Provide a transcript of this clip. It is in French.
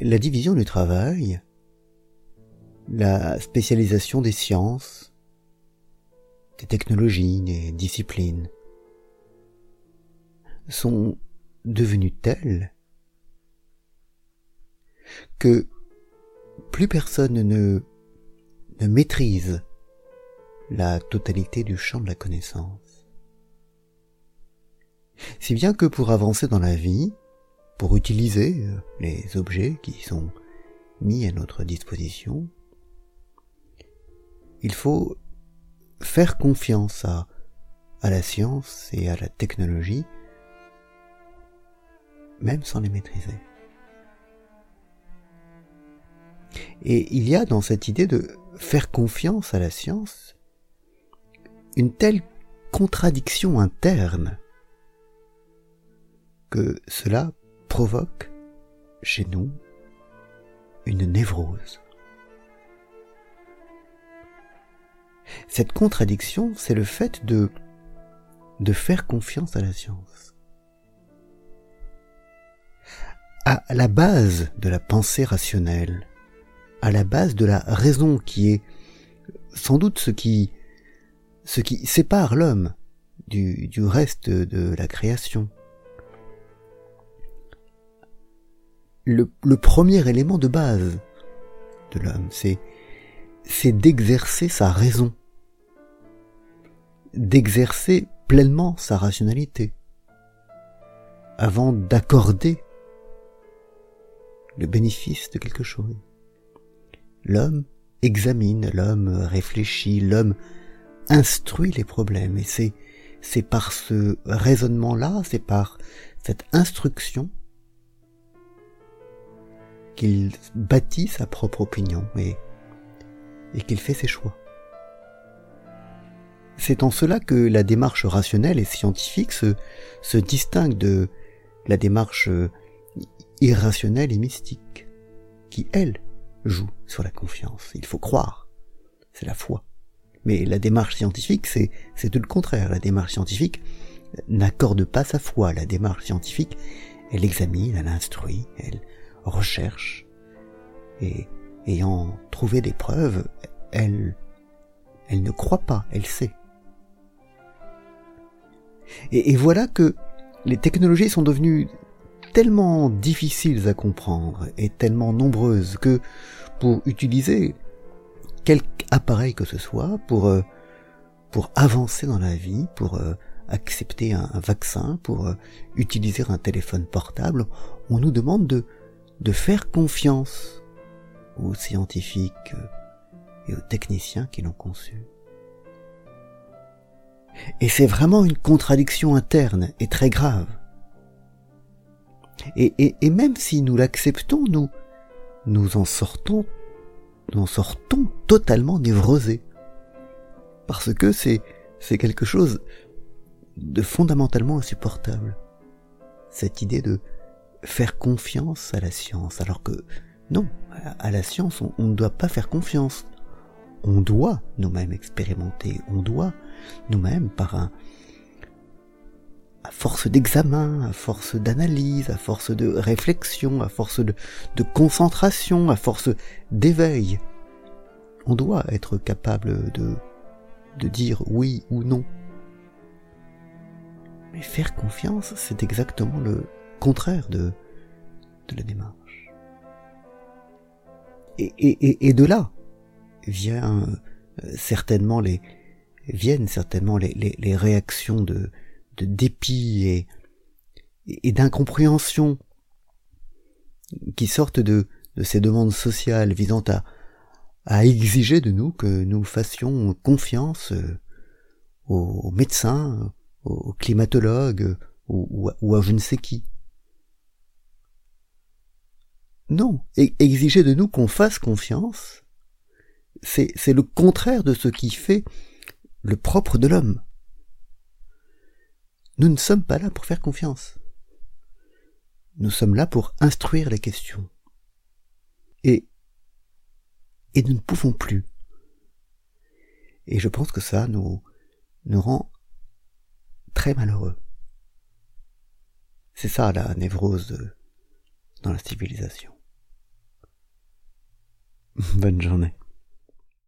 la division du travail, la spécialisation des sciences, des technologies, des disciplines, sont devenues telles que plus personne ne, ne maîtrise la totalité du champ de la connaissance. Si bien que pour avancer dans la vie, pour utiliser euh, les objets qui sont mis à notre disposition, il faut faire confiance à, à la science et à la technologie, même sans les maîtriser. Et il y a dans cette idée de faire confiance à la science une telle contradiction interne que cela provoque chez nous une névrose. Cette contradiction, c'est le fait de, de faire confiance à la science. À la base de la pensée rationnelle, à la base de la raison qui est sans doute ce qui, ce qui sépare l'homme du, du reste de la création. Le, premier élément de base de l'homme, c'est, d'exercer sa raison, d'exercer pleinement sa rationalité, avant d'accorder le bénéfice de quelque chose. L'homme examine, l'homme réfléchit, l'homme instruit les problèmes, et c'est par ce raisonnement-là, c'est par cette instruction qu'il bâtit sa propre opinion et qu'il fait ses choix. C'est en cela que la démarche rationnelle et scientifique se, se distingue de la démarche irrationnelle et mystique, qui, elle, joue sur la confiance. Il faut croire. C'est la foi. Mais la démarche scientifique, c'est, c'est tout le contraire. La démarche scientifique n'accorde pas sa foi. La démarche scientifique, elle examine, elle instruit, elle recherche, et ayant trouvé des preuves, elle, elle ne croit pas, elle sait. Et, voilà que les technologies sont devenues tellement difficiles à comprendre et tellement nombreuses que pour utiliser quelque appareil que ce soit, pour, euh, pour avancer dans la vie, pour euh, accepter un, un, vaccin, pour euh, utiliser un téléphone portable, on nous demande de, de faire confiance aux scientifiques et aux techniciens qui l'ont conçu. Et c'est vraiment une contradiction interne et très grave. Et, et, et même si nous l'acceptons, nous, nous en sortons, nous en sortons totalement névrosés. Parce que c'est, c'est quelque chose de fondamentalement insupportable. Cette idée de faire confiance à la science, alors que non, à la science, on, ne doit pas faire confiance. On doit nous-mêmes expérimenter, on doit nous-mêmes par un, à force d'examen, à force d'analyse, à force de réflexion, à force de, de concentration, à force d'éveil, on doit être capable de, de dire oui ou non. Mais faire confiance, c'est exactement le contraire de, de la démarche. Et, et, et, de là vient euh, certainement les viennent certainement les, les, réactions de, de dépit et, et d'incompréhension qui sortent de, de ces demandes sociales visant à, à exiger de nous que nous fassions confiance euh, aux, médecins, aux climatologues ou à je ne sais qui. Non, exiger de nous qu'on fasse confiance, c'est le contraire de ce qui fait le propre de l'homme. Nous ne sommes pas là pour faire confiance. Nous sommes là pour instruire les questions. Et, et nous ne pouvons plus. Et je pense que ça nous, nous rend très malheureux. C'est ça la névrose dans la civilisation. Bonne journée.